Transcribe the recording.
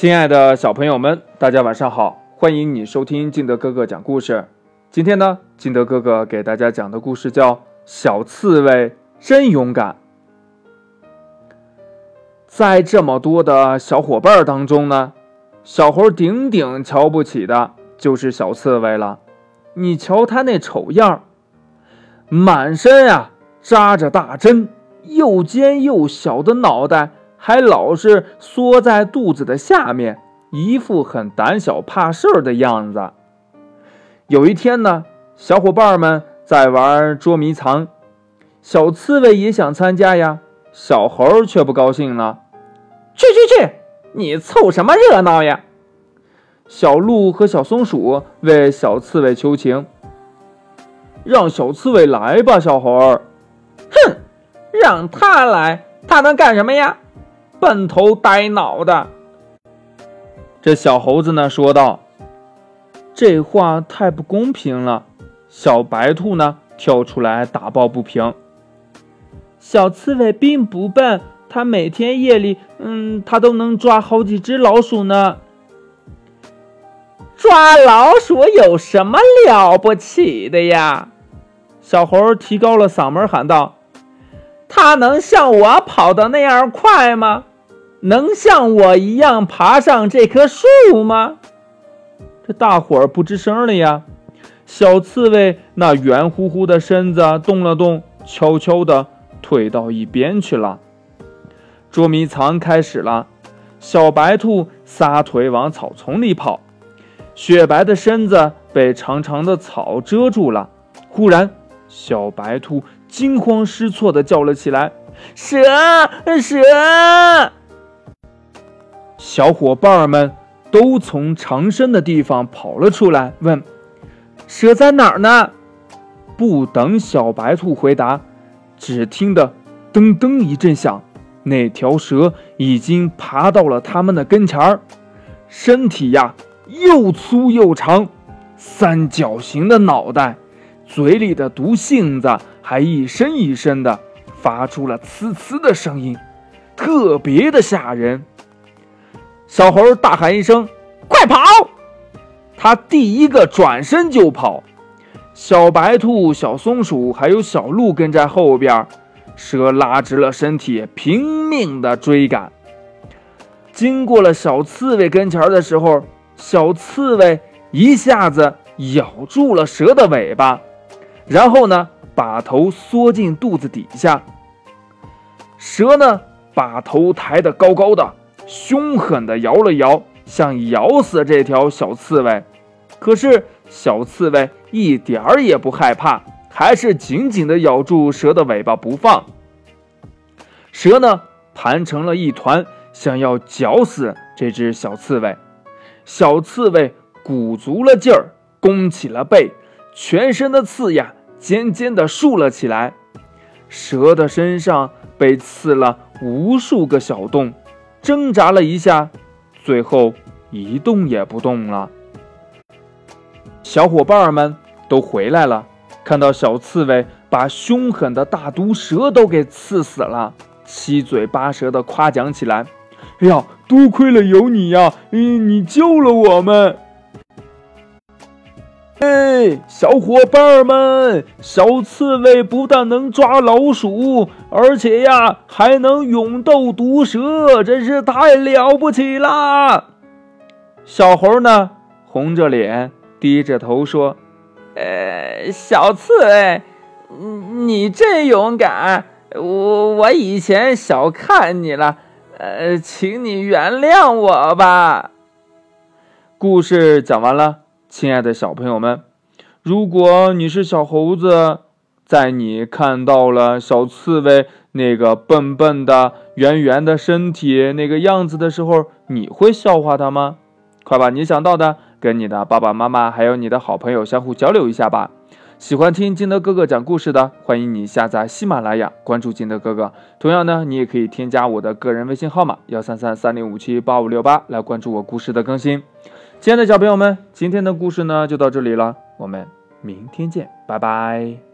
亲爱的小朋友们，大家晚上好！欢迎你收听金德哥哥讲故事。今天呢，金德哥哥给大家讲的故事叫《小刺猬真勇敢》。在这么多的小伙伴当中呢，小猴顶顶瞧不起的就是小刺猬了。你瞧他那丑样，满身啊扎着大针，又尖又小的脑袋。还老是缩在肚子的下面，一副很胆小怕事儿的样子。有一天呢，小伙伴们在玩捉迷藏，小刺猬也想参加呀。小猴却不高兴了：“去去去，你凑什么热闹呀？”小鹿和小松鼠为小刺猬求情：“让小刺猬来吧，小猴。”“哼，让他来，他能干什么呀？”笨头呆脑的，这小猴子呢说道：“这话太不公平了。”小白兔呢跳出来打抱不平：“小刺猬并不笨，它每天夜里，嗯，它都能抓好几只老鼠呢。抓老鼠有什么了不起的呀？”小猴提高了嗓门喊道：“它能像我跑的那样快吗？”能像我一样爬上这棵树吗？这大伙儿不吱声了呀。小刺猬那圆乎乎的身子动了动，悄悄地退到一边去了。捉迷藏开始了，小白兔撒腿往草丛里跑，雪白的身子被长长的草遮住了。忽然，小白兔惊慌失措地叫了起来：“蛇，蛇！”小伙伴们都从藏身的地方跑了出来，问：“蛇在哪儿呢？”不等小白兔回答，只听得“噔噔”一阵响，那条蛇已经爬到了他们的跟前儿，身体呀又粗又长，三角形的脑袋，嘴里的毒性子还一声一声的发出了呲呲的声音，特别的吓人。小猴大喊一声：“快跑！”他第一个转身就跑。小白兔、小松鼠还有小鹿跟在后边。蛇拉直了身体，拼命的追赶。经过了小刺猬跟前的时候，小刺猬一下子咬住了蛇的尾巴，然后呢，把头缩进肚子底下。蛇呢，把头抬得高高的。凶狠地摇了摇，想咬死这条小刺猬。可是小刺猬一点儿也不害怕，还是紧紧地咬住蛇的尾巴不放。蛇呢，盘成了一团，想要绞死这只小刺猬。小刺猬鼓足了劲儿，弓起了背，全身的刺呀尖尖地竖了起来。蛇的身上被刺了无数个小洞。挣扎了一下，最后一动也不动了。小伙伴们都回来了，看到小刺猬把凶狠的大毒蛇都给刺死了，七嘴八舌的夸奖起来：“哎呀，多亏了有你呀，嗯，你救了我们。”哎，小伙伴们，小刺猬不但能抓老鼠，而且呀，还能勇斗毒蛇，真是太了不起啦！小猴呢，红着脸，低着头说：“呃，小刺猬，你你真勇敢，我我以前小看你了，呃，请你原谅我吧。”故事讲完了。亲爱的小朋友们，如果你是小猴子，在你看到了小刺猬那个笨笨的、圆圆的身体那个样子的时候，你会笑话它吗？快把你想到的跟你的爸爸妈妈还有你的好朋友相互交流一下吧。喜欢听金德哥哥讲故事的，欢迎你下载喜马拉雅，关注金德哥哥。同样呢，你也可以添加我的个人微信号码幺三三三零五七八五六八来关注我故事的更新。亲爱的小朋友们，今天的故事呢就到这里了，我们明天见，拜拜。